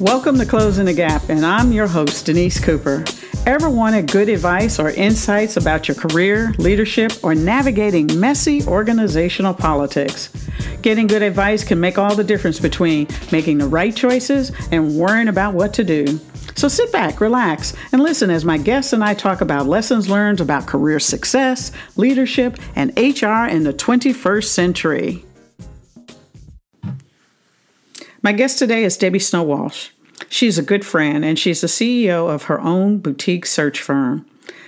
Welcome to Closing the Gap, and I'm your host, Denise Cooper. Ever wanted good advice or insights about your career, leadership, or navigating messy organizational politics? Getting good advice can make all the difference between making the right choices and worrying about what to do. So sit back, relax, and listen as my guests and I talk about lessons learned about career success, leadership, and HR in the 21st century. My guest today is Debbie Snow Walsh. She's a good friend and she's the CEO of her own boutique search firm.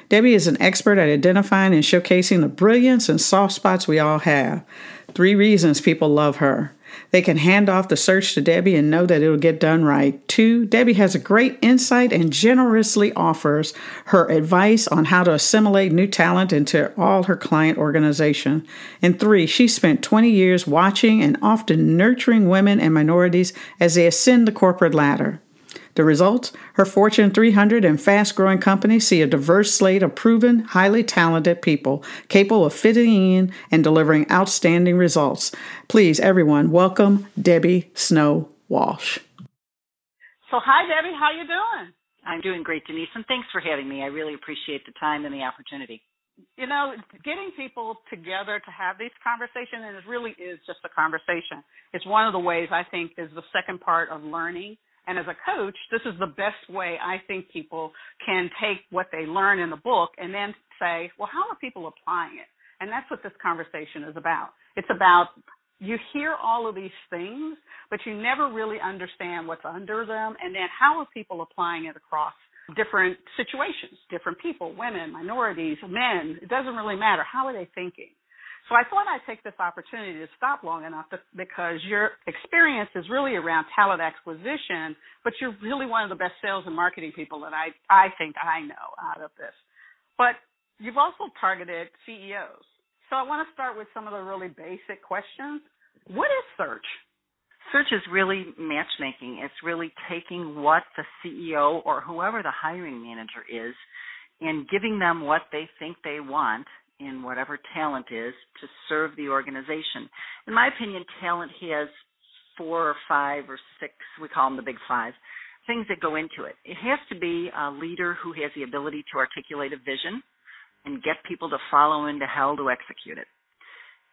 Debbie is an expert at identifying and showcasing the brilliance and soft spots we all have. Three reasons people love her. They can hand off the search to Debbie and know that it'll get done right. Two, Debbie has a great insight and generously offers her advice on how to assimilate new talent into all her client organization. And three, she spent 20 years watching and often nurturing women and minorities as they ascend the corporate ladder. The results? Her Fortune 300 and fast growing company see a diverse slate of proven, highly talented people capable of fitting in and delivering outstanding results. Please, everyone, welcome Debbie Snow Walsh. So, hi, Debbie. How you doing? I'm doing great, Denise, and thanks for having me. I really appreciate the time and the opportunity. You know, getting people together to have these conversations, and it really is just a conversation. It's one of the ways I think is the second part of learning and as a coach, this is the best way I think people can take what they learn in the book and then say, well, how are people applying it? And that's what this conversation is about. It's about you hear all of these things, but you never really understand what's under them, and then how are people applying it across different situations, different people, women, minorities, men. It doesn't really matter. How are they thinking? So I thought I'd take this opportunity to stop long enough to, because your experience is really around talent acquisition, but you're really one of the best sales and marketing people that I I think I know out of this. But you've also targeted CEOs. So I want to start with some of the really basic questions. What is search? Search is really matchmaking. It's really taking what the CEO or whoever the hiring manager is and giving them what they think they want in whatever talent is to serve the organization. In my opinion, talent has four or five or six, we call them the big five, things that go into it. It has to be a leader who has the ability to articulate a vision and get people to follow into hell to execute it.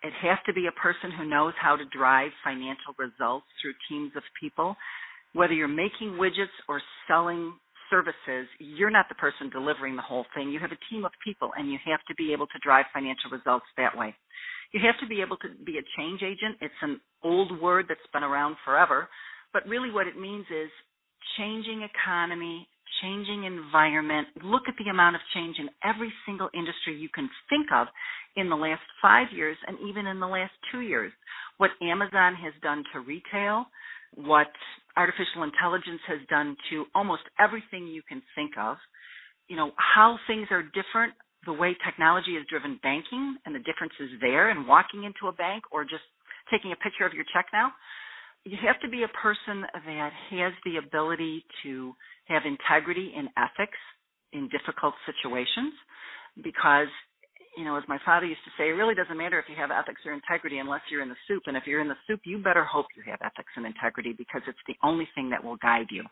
It has to be a person who knows how to drive financial results through teams of people. Whether you're making widgets or selling services, you're not the person delivering the whole thing. You have a team of people, and you have to be able to drive financial results that way. You have to be able to be a change agent. It's an old word that's been around forever, but really what it means is changing economy, changing environment. Look at the amount of change in every single industry you can think of in the last five years and even in the last two years. What Amazon has done to retail, what artificial intelligence has done to almost everything you can think of, you know, how things are different, the way technology has driven banking and the differences there and walking into a bank or just taking a picture of your check now. You have to be a person that has the ability to have integrity and ethics in difficult situations because you know, as my father used to say, it really doesn't matter if you have ethics or integrity unless you're in the soup. And if you're in the soup, you better hope you have ethics and integrity because it's the only thing that will guide you.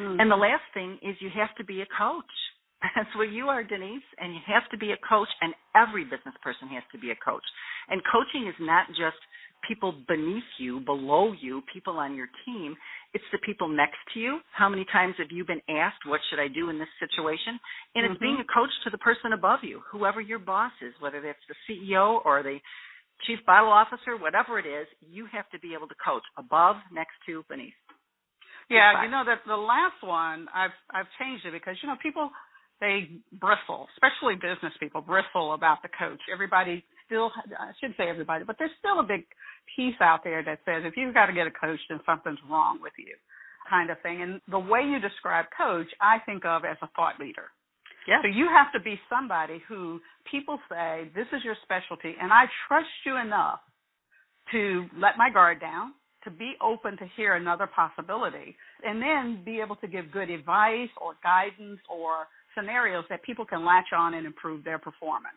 Mm-hmm. And the last thing is you have to be a coach. That's what you are, Denise. And you have to be a coach, and every business person has to be a coach. And coaching is not just people beneath you, below you, people on your team. It's the people next to you. How many times have you been asked, what should I do in this situation? And mm-hmm. it's being a coach to the person above you, whoever your boss is, whether that's the CEO or the chief battle officer, whatever it is, you have to be able to coach above, next to, beneath. Yeah, you know that the last one I've I've changed it because you know people they bristle, especially business people bristle about the coach. Everybody still I should say everybody, but there's still a big piece out there that says if you've got to get a coach, then something's wrong with you, kind of thing. And the way you describe coach, I think of as a thought leader. Yeah. So you have to be somebody who people say, this is your specialty, and I trust you enough to let my guard down, to be open to hear another possibility, and then be able to give good advice or guidance or scenarios that people can latch on and improve their performance.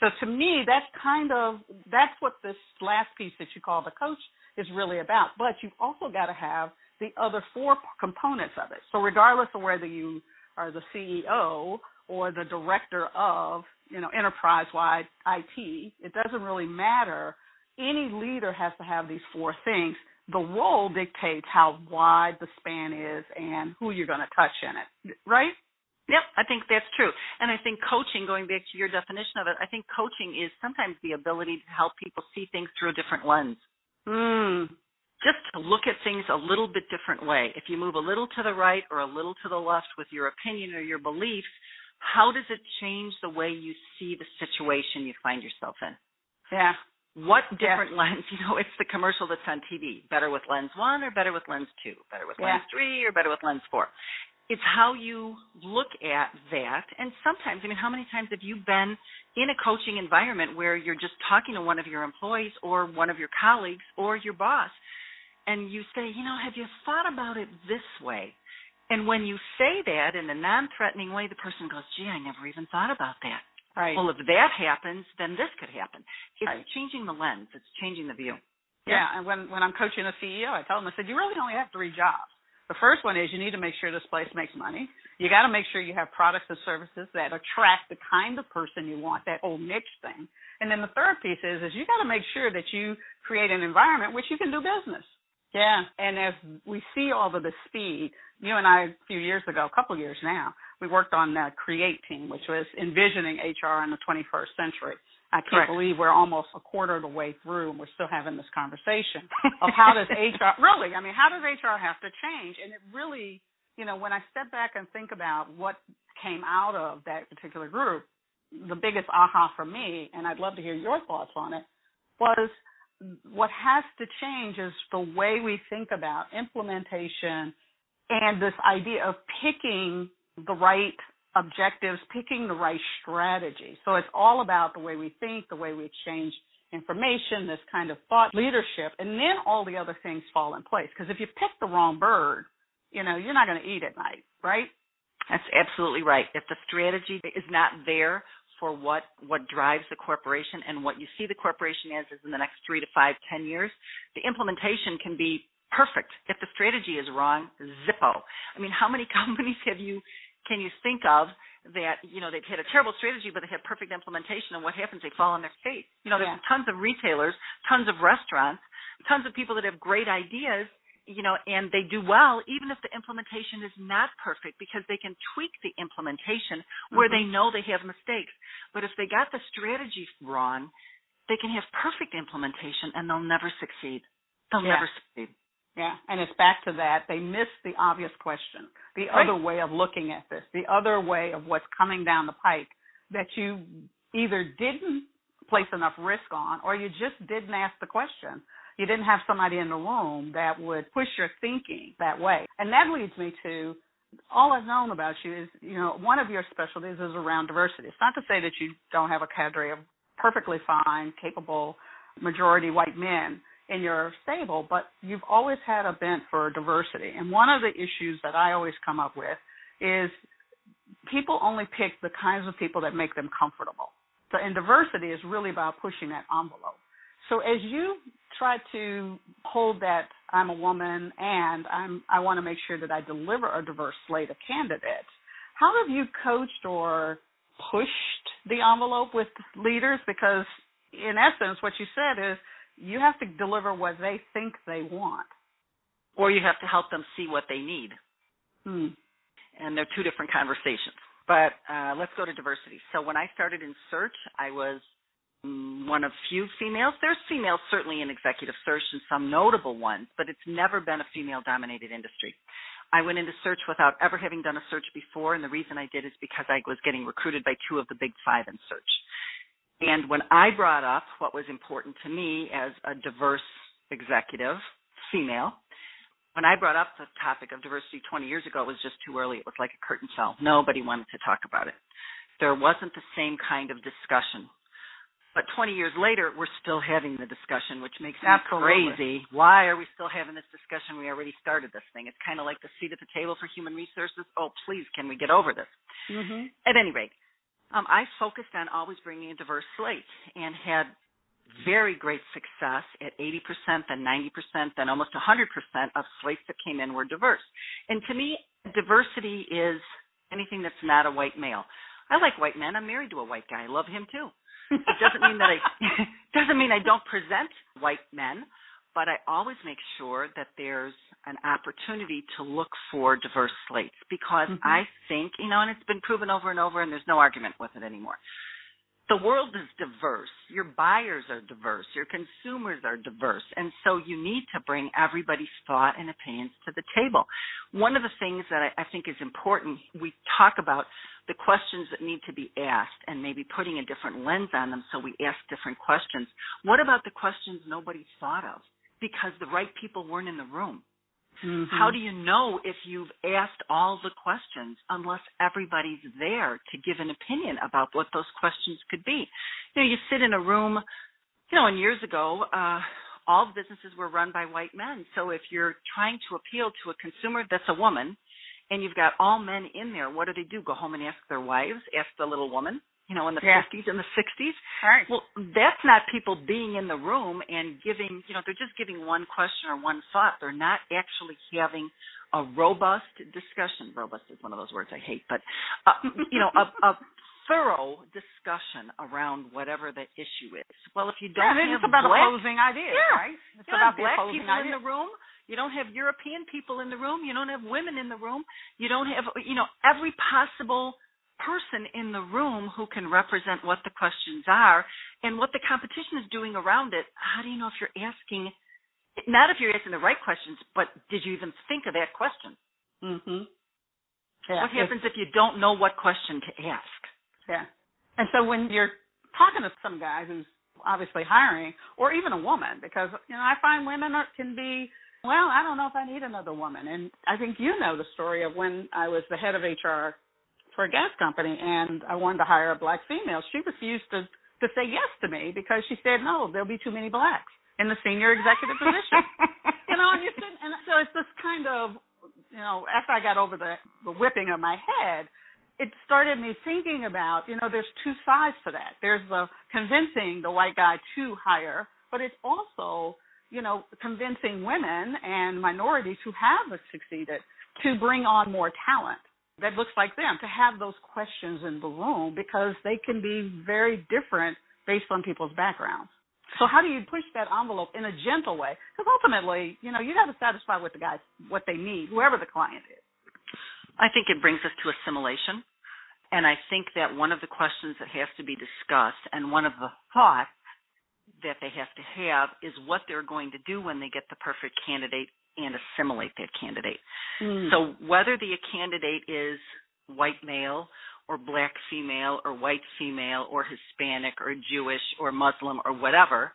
So to me, that's kind of that's what this last piece that you call the coach is really about. But you've also got to have the other four components of it. So regardless of whether you are the CEO or the director of, you know, enterprise-wide IT, it doesn't really matter. Any leader has to have these four things. The role dictates how wide the span is and who you're going to touch in it, right? Yep, I think that's true. And I think coaching, going back to your definition of it, I think coaching is sometimes the ability to help people see things through a different lens. Mm. Just to look at things a little bit different way. If you move a little to the right or a little to the left with your opinion or your beliefs, how does it change the way you see the situation you find yourself in? Yeah. What different yeah. lens? You know, it's the commercial that's on TV. Better with lens one or better with lens two? Better with yeah. lens three or better with lens four? It's how you look at that. And sometimes, I mean, how many times have you been in a coaching environment where you're just talking to one of your employees or one of your colleagues or your boss, and you say, you know, have you thought about it this way? And when you say that in a non threatening way, the person goes, gee, I never even thought about that. Right. Well, if that happens, then this could happen. It's right. changing the lens, it's changing the view. Yeah, yeah. and when, when I'm coaching a CEO, I tell them, I said, you really only have three jobs the first one is you need to make sure this place makes money. You got to make sure you have products and services that attract the kind of person you want, that old niche thing. And then the third piece is is you got to make sure that you create an environment which you can do business. Yeah, and as we see all of the speed, you and I a few years ago, a couple of years now, we worked on the Create team, which was envisioning HR in the 21st century. I can't Correct. believe we're almost a quarter of the way through and we're still having this conversation of how does HR really, I mean, how does HR have to change? And it really, you know, when I step back and think about what came out of that particular group, the biggest aha for me, and I'd love to hear your thoughts on it, was what has to change is the way we think about implementation and this idea of picking the right objectives, picking the right strategy. So it's all about the way we think, the way we exchange information, this kind of thought leadership, and then all the other things fall in place. Because if you pick the wrong bird, you know, you're not going to eat at night, right? That's absolutely right. If the strategy is not there for what what drives the corporation and what you see the corporation as is in the next three to five, ten years, the implementation can be perfect. If the strategy is wrong, zippo. I mean, how many companies have you can you think of that you know they've had a terrible strategy but they have perfect implementation and what happens they fall on their face you know there's yeah. tons of retailers tons of restaurants tons of people that have great ideas you know and they do well even if the implementation is not perfect because they can tweak the implementation where mm-hmm. they know they have mistakes but if they got the strategy wrong they can have perfect implementation and they'll never succeed they'll yeah. never succeed yeah, and it's back to that. They miss the obvious question, the right. other way of looking at this, the other way of what's coming down the pike that you either didn't place enough risk on or you just didn't ask the question. You didn't have somebody in the room that would push your thinking that way. And that leads me to all I've known about you is, you know, one of your specialties is around diversity. It's not to say that you don't have a cadre of perfectly fine, capable, majority white men in your stable, but you've always had a bent for diversity. And one of the issues that I always come up with is people only pick the kinds of people that make them comfortable. So, and diversity is really about pushing that envelope. So, as you try to hold that I'm a woman and I'm I want to make sure that I deliver a diverse slate of candidates, how have you coached or pushed the envelope with leaders? Because in essence, what you said is you have to deliver what they think they want. Or you have to help them see what they need. Hmm. And they're two different conversations. But uh, let's go to diversity. So when I started in search, I was mm, one of few females. There's females certainly in executive search and some notable ones, but it's never been a female dominated industry. I went into search without ever having done a search before, and the reason I did is because I was getting recruited by two of the big five in search. And when I brought up what was important to me as a diverse executive, female, when I brought up the topic of diversity 20 years ago, it was just too early. It was like a curtain fell. Nobody wanted to talk about it. There wasn't the same kind of discussion. But 20 years later, we're still having the discussion, which makes me crazy. Why are we still having this discussion? We already started this thing. It's kind of like the seat at the table for human resources. Oh, please, can we get over this? Mm-hmm. At any rate, um, I focused on always bringing a diverse slate and had very great success at 80%, then 90%, then almost 100% of slates that came in were diverse. And to me, diversity is anything that's not a white male. I like white men. I'm married to a white guy. I love him too. It doesn't mean that I doesn't mean I don't present white men, but I always make sure that there's an opportunity to look for diverse slates because mm-hmm. I think, you know, and it's been proven over and over and there's no argument with it anymore the world is diverse. Your buyers are diverse. Your consumers are diverse. And so you need to bring everybody's thought and opinions to the table. One of the things that I, I think is important, we talk about the questions that need to be asked and maybe putting a different lens on them so we ask different questions. What about the questions nobody thought of? Because the right people weren't in the room. Mm-hmm. How do you know if you've asked all the questions unless everybody's there to give an opinion about what those questions could be? You know, you sit in a room, you know, and years ago, uh, all businesses were run by white men. So if you're trying to appeal to a consumer that's a woman and you've got all men in there, what do they do? Go home and ask their wives, ask the little woman? You know, in the yeah. 50s and the 60s. Right. Well, that's not people being in the room and giving, you know, they're just giving one question or one thought. They're not actually having a robust discussion. Robust is one of those words I hate, but, uh, you know, a, a thorough discussion around whatever the issue is. Well, if you don't yeah, have it's about black, opposing ideas, yeah, right? It's yeah, about black people ideas. in the room. You don't have European people in the room. You don't have women in the room. You don't have, you know, every possible person in the room who can represent what the questions are and what the competition is doing around it, how do you know if you're asking not if you're asking the right questions, but did you even think of that question? Mhm. Yeah. What happens if you don't know what question to ask? Yeah. And so when you're talking to some guy who's obviously hiring, or even a woman, because you know I find women are, can be well, I don't know if I need another woman. And I think you know the story of when I was the head of HR for a gas company and I wanted to hire a black female. She refused to to say yes to me because she said no, there'll be too many blacks in the senior executive position. you know, and you said, and so it's this kind of you know, after I got over the the whipping of my head, it started me thinking about, you know, there's two sides to that. There's the convincing the white guy to hire, but it's also, you know, convincing women and minorities who have succeeded to bring on more talent that looks like them to have those questions in the room because they can be very different based on people's backgrounds. So how do you push that envelope in a gentle way? Because ultimately, you know, you got to satisfy with the guys what they need, whoever the client is. I think it brings us to assimilation. And I think that one of the questions that has to be discussed and one of the thoughts that they have to have is what they're going to do when they get the perfect candidate and assimilate that candidate. Mm. So whether the candidate is white male or black female or white female or Hispanic or Jewish or Muslim or whatever,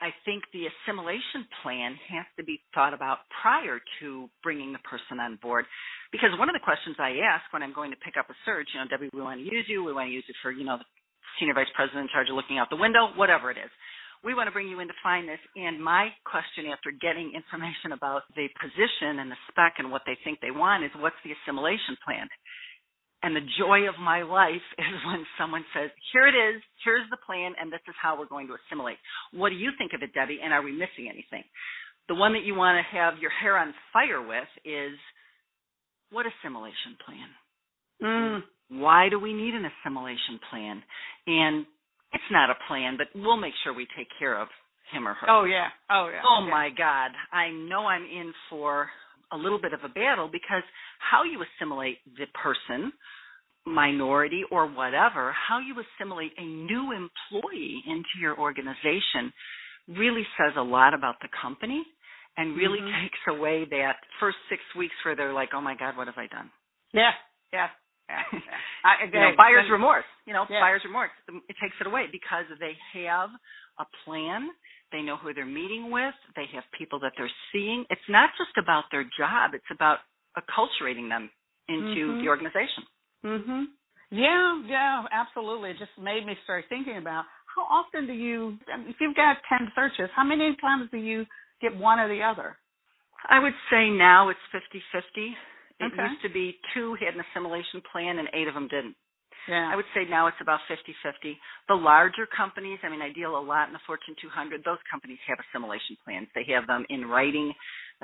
I think the assimilation plan has to be thought about prior to bringing the person on board. Because one of the questions I ask when I'm going to pick up a search, you know, Debbie, we want to use you. We want to use it for, you know, the senior vice president in charge of looking out the window, whatever it is we want to bring you in to find this. And my question after getting information about the position and the spec and what they think they want is what's the assimilation plan? And the joy of my life is when someone says, here it is, here's the plan, and this is how we're going to assimilate. What do you think of it, Debbie? And are we missing anything? The one that you want to have your hair on fire with is what assimilation plan? Mm. Why do we need an assimilation plan? And it's not a plan, but we'll make sure we take care of him or her. Oh yeah. Oh yeah. Oh my God. I know I'm in for a little bit of a battle because how you assimilate the person, minority or whatever, how you assimilate a new employee into your organization really says a lot about the company and really mm-hmm. takes away that first six weeks where they're like, Oh my God, what have I done? Yeah. Yeah. I, you know, buyer's remorse. You know, yeah. buyer's remorse. It takes it away because they have a plan. They know who they're meeting with. They have people that they're seeing. It's not just about their job. It's about acculturating them into mm-hmm. the organization. Mhm. Yeah, yeah, absolutely. It just made me start thinking about how often do you, if you've got 10 searches, how many times do you get one or the other? I would say now it's 50 50. It okay. used to be two had an assimilation plan and eight of them didn't. Yeah. I would say now it's about 50-50. The larger companies, I mean, I deal a lot in the Fortune 200. Those companies have assimilation plans. They have them in writing.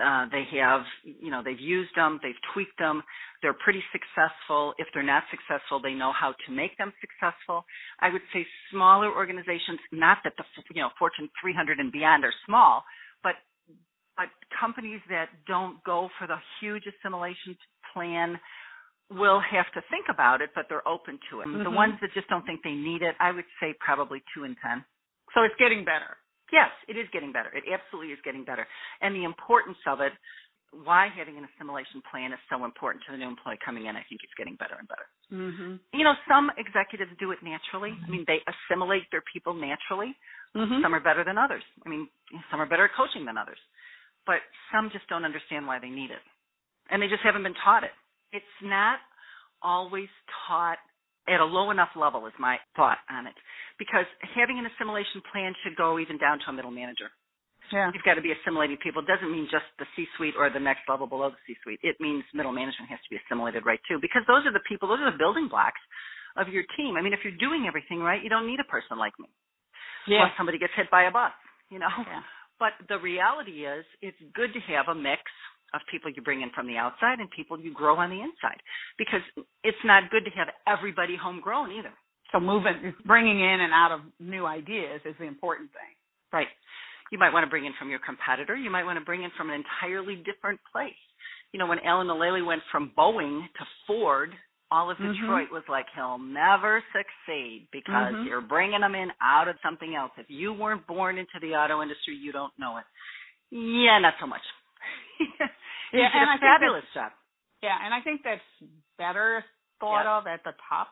Uh, they have, you know, they've used them, they've tweaked them. They're pretty successful. If they're not successful, they know how to make them successful. I would say smaller organizations, not that the, you know, Fortune 300 and beyond are small, companies that don't go for the huge assimilation plan will have to think about it, but they're open to it. Mm-hmm. The ones that just don't think they need it, I would say probably two in ten. So it's getting better. Yes, it is getting better. It absolutely is getting better. And the importance of it, why having an assimilation plan is so important to the new employee coming in, I think it's getting better and better. Mm-hmm. You know, some executives do it naturally. I mean, they assimilate their people naturally. Mm-hmm. Some are better than others. I mean, some are better at coaching than others. But some just don't understand why they need it. And they just haven't been taught it. It's not always taught at a low enough level is my thought on it. Because having an assimilation plan should go even down to a middle manager. Yeah. You've got to be assimilating people. It doesn't mean just the C-suite or the next level below the C-suite. It means middle management has to be assimilated right too, because those are the people, those are the building blocks of your team. I mean, if you're doing everything right, you don't need a person like me. Yeah. Unless somebody gets hit by a bus, you know. Yeah. But the reality is, it's good to have a mix of people you bring in from the outside and people you grow on the inside, because it's not good to have everybody homegrown either. So moving, bringing in and out of new ideas is the important thing. Right. You might want to bring in from your competitor. You might want to bring in from an entirely different place. You know, when Alan Mulally went from Boeing to Ford, all of Mhm. Detroit was like, he'll never succeed because Mhm. you're bringing him in out of something else. If you weren't born into the auto industry, you don't know it. Yeah, not so much. he Yeah, and a I fabulous job. Yeah, and I think that's better thought Yeah. of at the top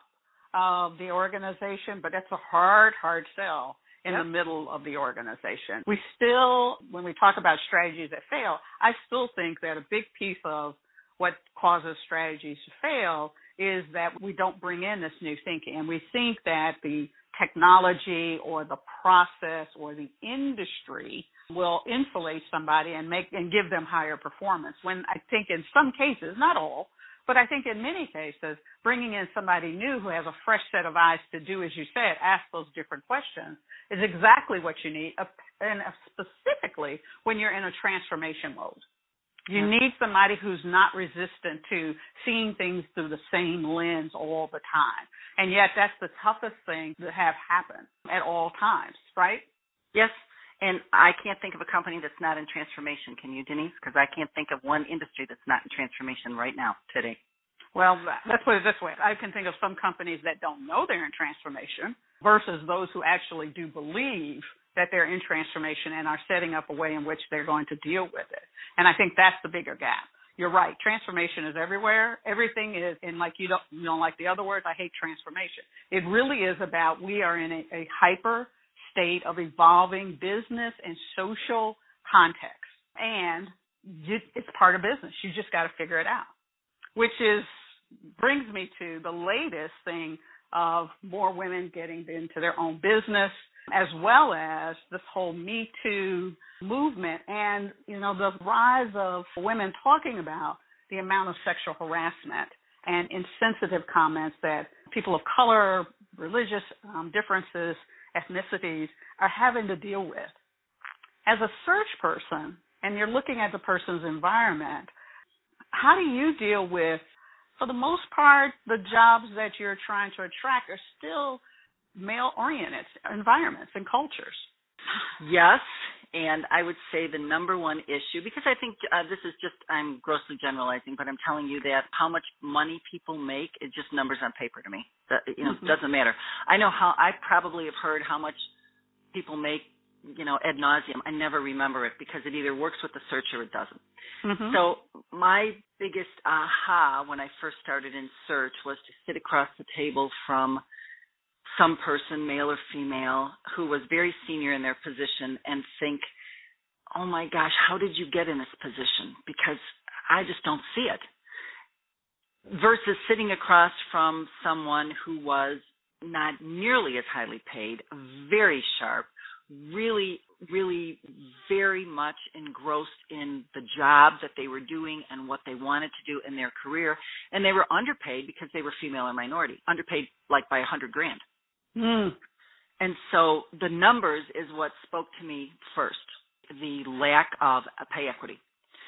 of the organization, but that's a hard, hard sell in Yep. the middle of the organization. We still, when we talk about strategies that fail, I still think that a big piece of what causes strategies to fail is that we don't bring in this new thinking. And we think that the technology or the process or the industry will insulate somebody and make and give them higher performance. When I think in some cases, not all, but I think in many cases, bringing in somebody new who has a fresh set of eyes to do, as you said, ask those different questions is exactly what you need, and specifically when you're in a transformation mode. You need somebody who's not resistant to seeing things through the same lens all the time. And yet that's the toughest thing to have happen at all times, right? Yes. And I can't think of a company that's not in transformation. Can you, Denise? Because I can't think of one industry that's not in transformation right now, today. Well, let's put it this way. I can think of some companies that don't know they're in transformation versus those who actually do believe that they're in transformation and are setting up a way in which they're going to deal with it. And I think that's the bigger gap. You're right. Transformation is everywhere. Everything is, and like you don't, you don't like the other words. I hate transformation. It really is about we are in a, a hyper state of evolving business and social context, and it's part of business. You just got to figure it out. Which is brings me to the latest thing of more women getting into their own business as well as this whole Me Too movement and, you know, the rise of women talking about the amount of sexual harassment and insensitive comments that people of color, religious um, differences, ethnicities are having to deal with. As a search person, and you're looking at the person's environment, how do you deal with, for the most part, the jobs that you're trying to attract are still male oriented environments and cultures. Yes, and I would say the number one issue because I think uh, this is just I'm grossly generalizing, but I'm telling you that how much money people make is just numbers on paper to me. That, you know, Mhm. doesn't matter. I know how I probably have heard how much people make, you know, ad nauseum. I never remember it because it either works with the search or it doesn't. Mm-hmm. So my biggest aha when I first started in search was to sit across the table from some person, male or female, who was very senior in their position and think, oh my gosh, how did you get in this position? Because I just don't see it. Versus sitting across from someone who was not nearly as highly paid, very sharp, really, really very much engrossed in the job that they were doing and what they wanted to do in their career. And they were underpaid because they were female or minority, underpaid like by a hundred grand. Mm. And so the numbers is what spoke to me first. The lack of pay equity.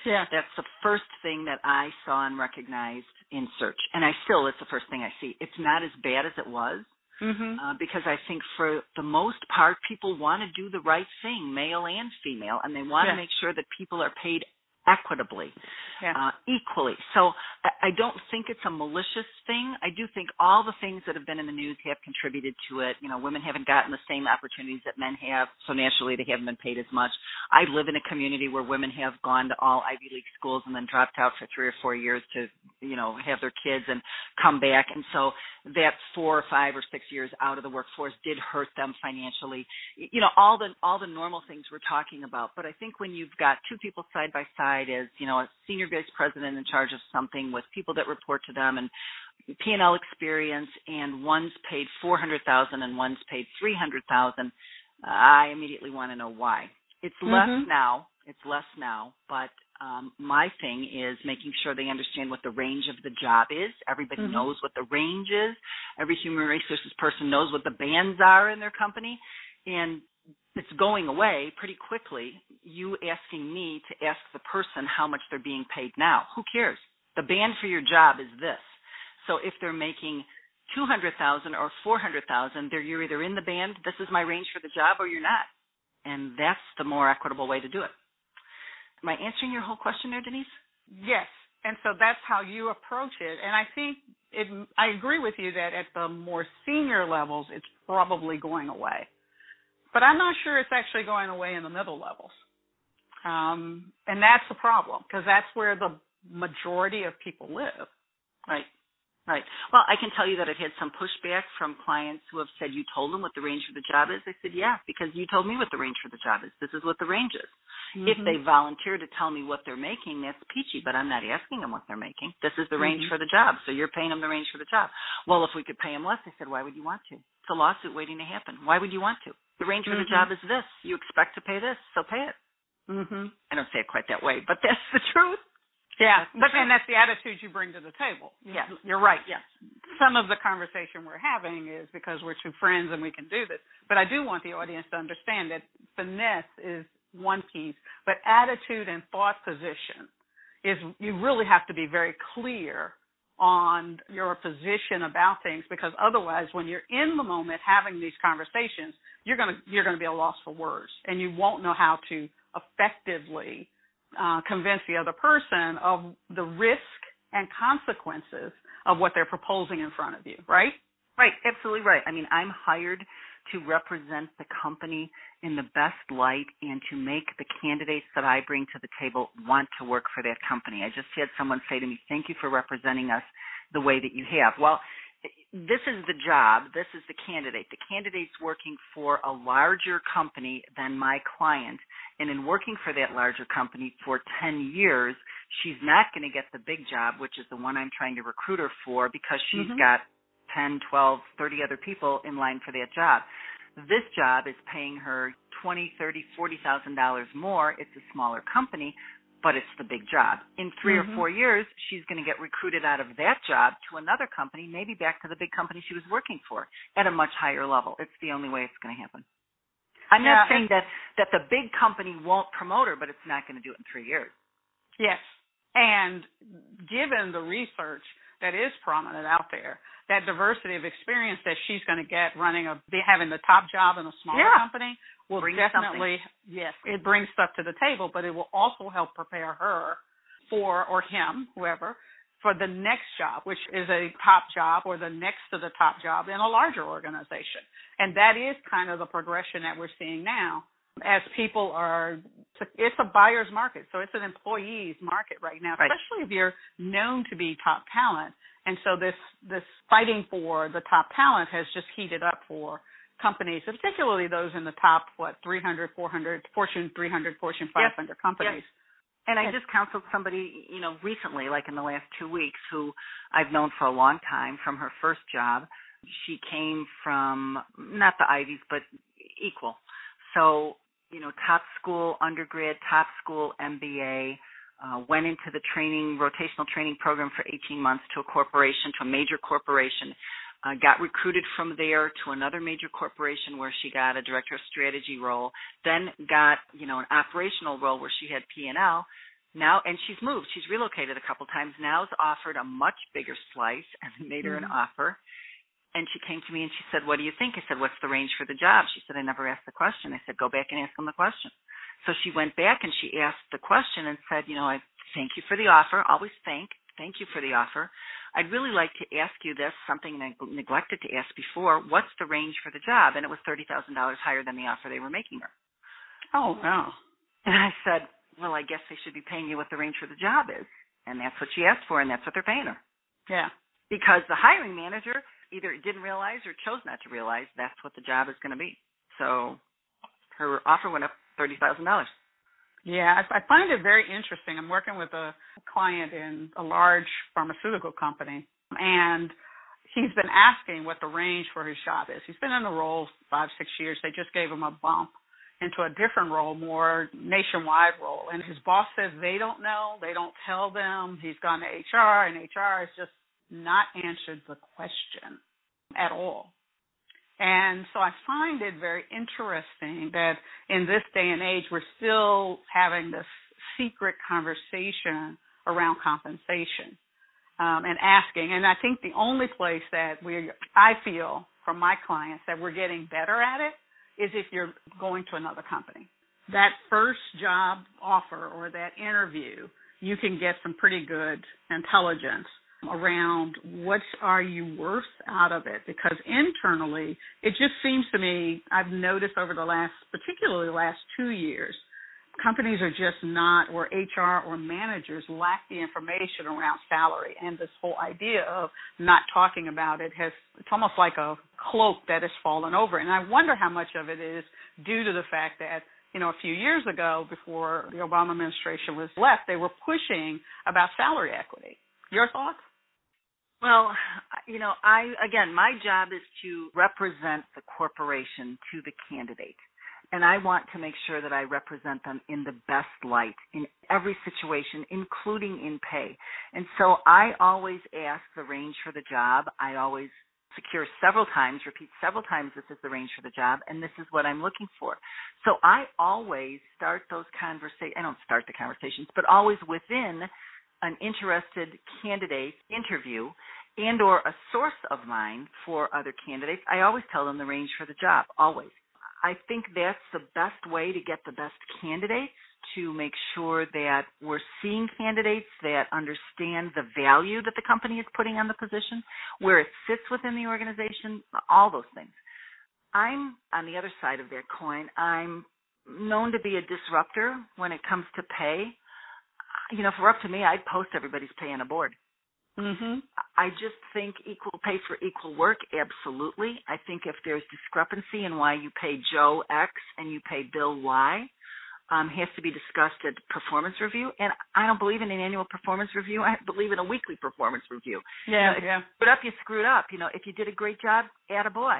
Yeah. That's the first thing that I saw and recognized in search. And I still, it's the first thing I see. It's not as bad as it was Mm-hmm. uh, because I think for the most part, people want to do the right thing, male and female, and they want Yeah. to make sure that people are paid equitably, Yeah. uh, equally. So I, I don't think it's a malicious thing. I do think all the things that have been in the news have contributed to it. You know, women haven't gotten the same opportunities that men have, so naturally they haven't been paid as much. I live in a community where women have gone to all Ivy League schools and then dropped out for three or four years to, you know, have their kids and come back. And so that four or five or six years out of the workforce did hurt them financially. You know, all the all the normal things we're talking about. But I think when you've got two people side by side as, you know, a senior vice president in charge of something with people that report to them and P&L experience and one's paid 400,000 and one's paid 300,000, I immediately want to know why. It's less Mhm. now. It's less now, but um, my thing is making sure they understand what the range of the job is. Everybody Mhm. knows what the range is. Every human resources person knows what the bands are in their company, and it's going away pretty quickly. You asking me to ask the person how much they're being paid now. Who cares? The band for your job is this. So if they're making two hundred thousand or four hundred thousand, they're you're either in the band, this is my range for the job, or you're not. And that's the more equitable way to do it. Am I answering your whole question there, Denise? Yes. And so that's how you approach it. And I think it, I agree with you that at the more senior levels, it's probably going away. But I'm not sure it's actually going away in the middle levels. Um, and that's the problem because that's where the majority of people live. Right. Right. Well, I can tell you that I've had some pushback from clients who have said, You told them what the range for the job is? I said, Yeah, because you told me what the range for the job is. This is what the range is. If Mhm. they volunteer to tell me what they're making, that's peachy, but I'm not asking them what they're making. This is the range Mhm. for the job, so you're paying them the range for the job. Well, if we could pay them less, I said, Why would you want to? It's a lawsuit waiting to happen. Why would you want to? The range for the Mhm. job is this. You expect to pay this, so pay it. Mhm. I don't say it quite that way, but that's the truth. Yeah, That's but and that's the attitude you bring to the table. Yes. You're right. Yes. Some of the conversation we're having is because we're two friends and we can do this. But I do want the audience to understand that finesse is one piece, but attitude and thought position is you really have to be very clear on your position about things because otherwise when you're in the moment having these conversations you're going to you're going to be a loss for words and you won't know how to effectively uh, convince the other person of the risk and consequences of what they're proposing in front of you, right? Right, absolutely right. I mean, I'm hired to represent the company in the best light and to make the candidates that I bring to the table want to work for that company. I just had someone say to me, Thank you for representing us the way that you have. Well, this is the job, this is the candidate. The candidate's working for a larger company than my client. And in working for that larger company for 10 years, she's not going to get the big job, which is the one I'm trying to recruit her for because she's Mhm. got 10, 12, 30 other people in line for that job. This job is paying her twenty, thirty, forty thousand dollars more. It's a smaller company, but it's the big job. In 3 Mhm. or 4 years, she's going to get recruited out of that job to another company, maybe back to the big company she was working for at a much higher level. It's the only way it's going to happen. I'm Yeah, not saying that that the big company won't promote her, but it's not going to do it in 3 years. Yes. And given the research that is prominent out there, that diversity of experience that she's going to get running a be having the top job in a smaller Yeah. company will Brings definitely yes, it brings stuff to the table, but it will also help prepare her for or him, whoever, for the next job, which is a top job or the next to the top job in a larger organization. And that is kind of the progression that we're seeing now as people are it's a buyer's market so it's an employee's market right now Right. especially if you're known to be top talent and so this this fighting for the top talent has just heated up for companies particularly those in the top what 300 400 fortune 300 fortune 500 companies And I just counseled somebody, you know, recently, like in the last two weeks, who I've known for a long time from her first job. She came from not the Ivies, but equal. So, you know, top school undergrad, top school MBA, uh, went into the training, rotational training program for 18 months to a corporation, to a major corporation. Uh, got recruited from there to another major corporation where she got a director of strategy role. Then got, you know, an operational role where she had P&L. Now, and she's moved. She's relocated a couple times. Now is offered a much bigger slice, and made her mm-hmm. an offer and she came to me and she said, "What do you think?" I said, "What's the range for the job?" She said, "I never asked the question." I said, "Go back and ask them the question." So she went back and she asked the question and said, "You know, I thank you for the offer. Always thank, thank you for the offer. I'd really like to ask you this, something I neglected to ask before. What's the range for the job?" And it was thirty thousand dollars higher than the offer they were making her. Oh wow! And I said, "Well, I guess they should be paying you what the range for the job is." And that's what she asked for, and that's what they're paying her. Yeah. Because the hiring manager either didn't realize or chose not to realize that's what the job is going to be. So her offer went up thirty thousand dollars. Yeah, I, I find it very interesting. I'm working with a client in a large pharmaceutical company, and he's been asking what the range for his job is. He's been in the role five, six years. They just gave him a bump into a different role, more nationwide role. And his boss says they don't know, they don't tell them. He's gone to HR, and HR is just not answered the question at all. And so I find it very interesting that in this day and age, we're still having this secret conversation around compensation um, and asking. And I think the only place that we, I feel from my clients that we're getting better at it is if you're going to another company. That first job offer or that interview, you can get some pretty good intelligence around what are you worth out of it? Because internally it just seems to me I've noticed over the last particularly the last 2 years companies are just not or HR or managers lack the information around salary. And this whole idea of not talking about it has it's almost like a cloak that has fallen over. And I wonder how much of it is due to the fact that you know, a few years ago, before the Obama administration was left, they were pushing about salary equity. Your thoughts? Well, you know, I again, my job is to represent the corporation to the candidate. And I want to make sure that I represent them in the best light in every situation, including in pay. And so I always ask the range for the job. I always secure several times, repeat several times this is the range for the job and this is what I'm looking for. So I always start those conversations, I don't start the conversations, but always within an interested candidate interview and or a source of mine for other candidates, I always tell them the range for the job, always. I think that's the best way to get the best candidates to make sure that we're seeing candidates that understand the value that the company is putting on the position, where it sits within the organization, all those things. I'm on the other side of that coin. I'm known to be a disruptor when it comes to pay you know, if it were up to me, I'd post everybody's pay on a board. Mm-hmm. I just think equal pay for equal work, absolutely. I think if there's discrepancy in why you pay Joe X and you pay Bill Y, um, has to be discussed at performance review. And I don't believe in an annual performance review. I believe in a weekly performance review. Yeah, you know, yeah. Screwed up, you screwed up. You know, if you did a great job, add a boy.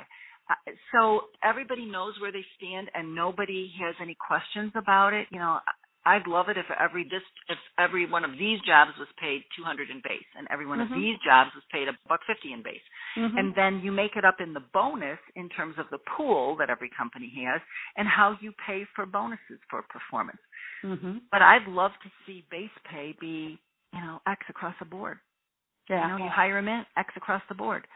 Uh, so everybody knows where they stand, and nobody has any questions about it. You know, I'd love it if every this if every one of these jobs was paid 200 in base, and every one mm-hmm. of these jobs was paid a buck 50 in base, mm-hmm. and then you make it up in the bonus in terms of the pool that every company has, and how you pay for bonuses for performance. Mm-hmm. But I'd love to see base pay be you know X across the board. Yeah, you know, you hire them in X across the board.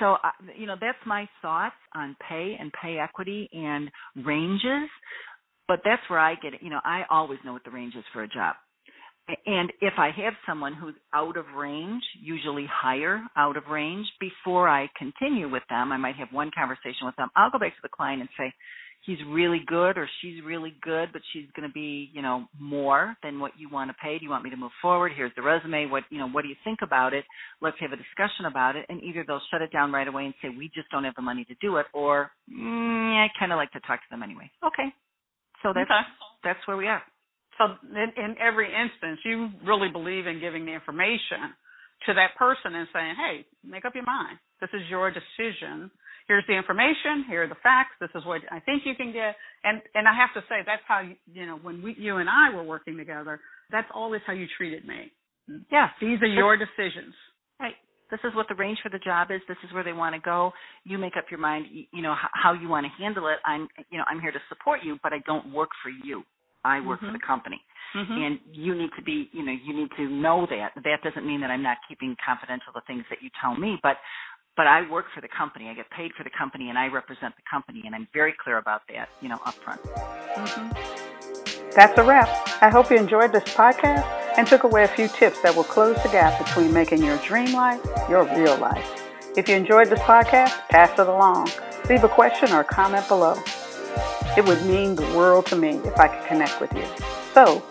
So, uh, you know, that's my thoughts on pay and pay equity and ranges but that's where I get it. You know, I always know what the range is for a job. And if I have someone who's out of range, usually higher out of range, before I continue with them, I might have one conversation with them. I'll go back to the client and say, he's really good or she's really good, but she's going to be, you know, more than what you want to pay. Do you want me to move forward? Here's the resume. What, you know, what do you think about it? Let's have a discussion about it. And either they'll shut it down right away and say, we just don't have the money to do it, or mm, I kind of like to talk to them anyway. Okay, so that's okay. that's where we are. So in, in every instance, you really believe in giving the information to that person and saying, hey, make up your mind. This is your decision. Here's the information. Here are the facts. This is what I think you can get. And and I have to say that's how you, you know when we you and I were working together. That's always how you treated me. Mm-hmm. Yeah, these are your decisions. Right. This is what the range for the job is. This is where they want to go. You make up your mind. You, you know how you want to handle it. I'm you know I'm here to support you, but I don't work for you. I work mm-hmm. for the company. Mm-hmm. And you need to be, you know, you need to know that. That doesn't mean that I'm not keeping confidential the things that you tell me, but but I work for the company. I get paid for the company and I represent the company and I'm very clear about that, you know, up front. Mm-hmm. That's a wrap. I hope you enjoyed this podcast and took away a few tips that will close the gap between making your dream life your real life. If you enjoyed this podcast, pass it along. Leave a question or a comment below. It would mean the world to me if I could connect with you. So,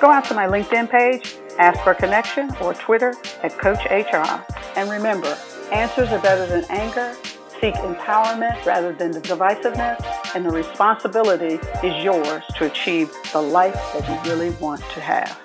go out to my LinkedIn page, ask for a connection, or Twitter at Coach HR. And remember, answers are better than anger. Seek empowerment rather than the divisiveness, and the responsibility is yours to achieve the life that you really want to have.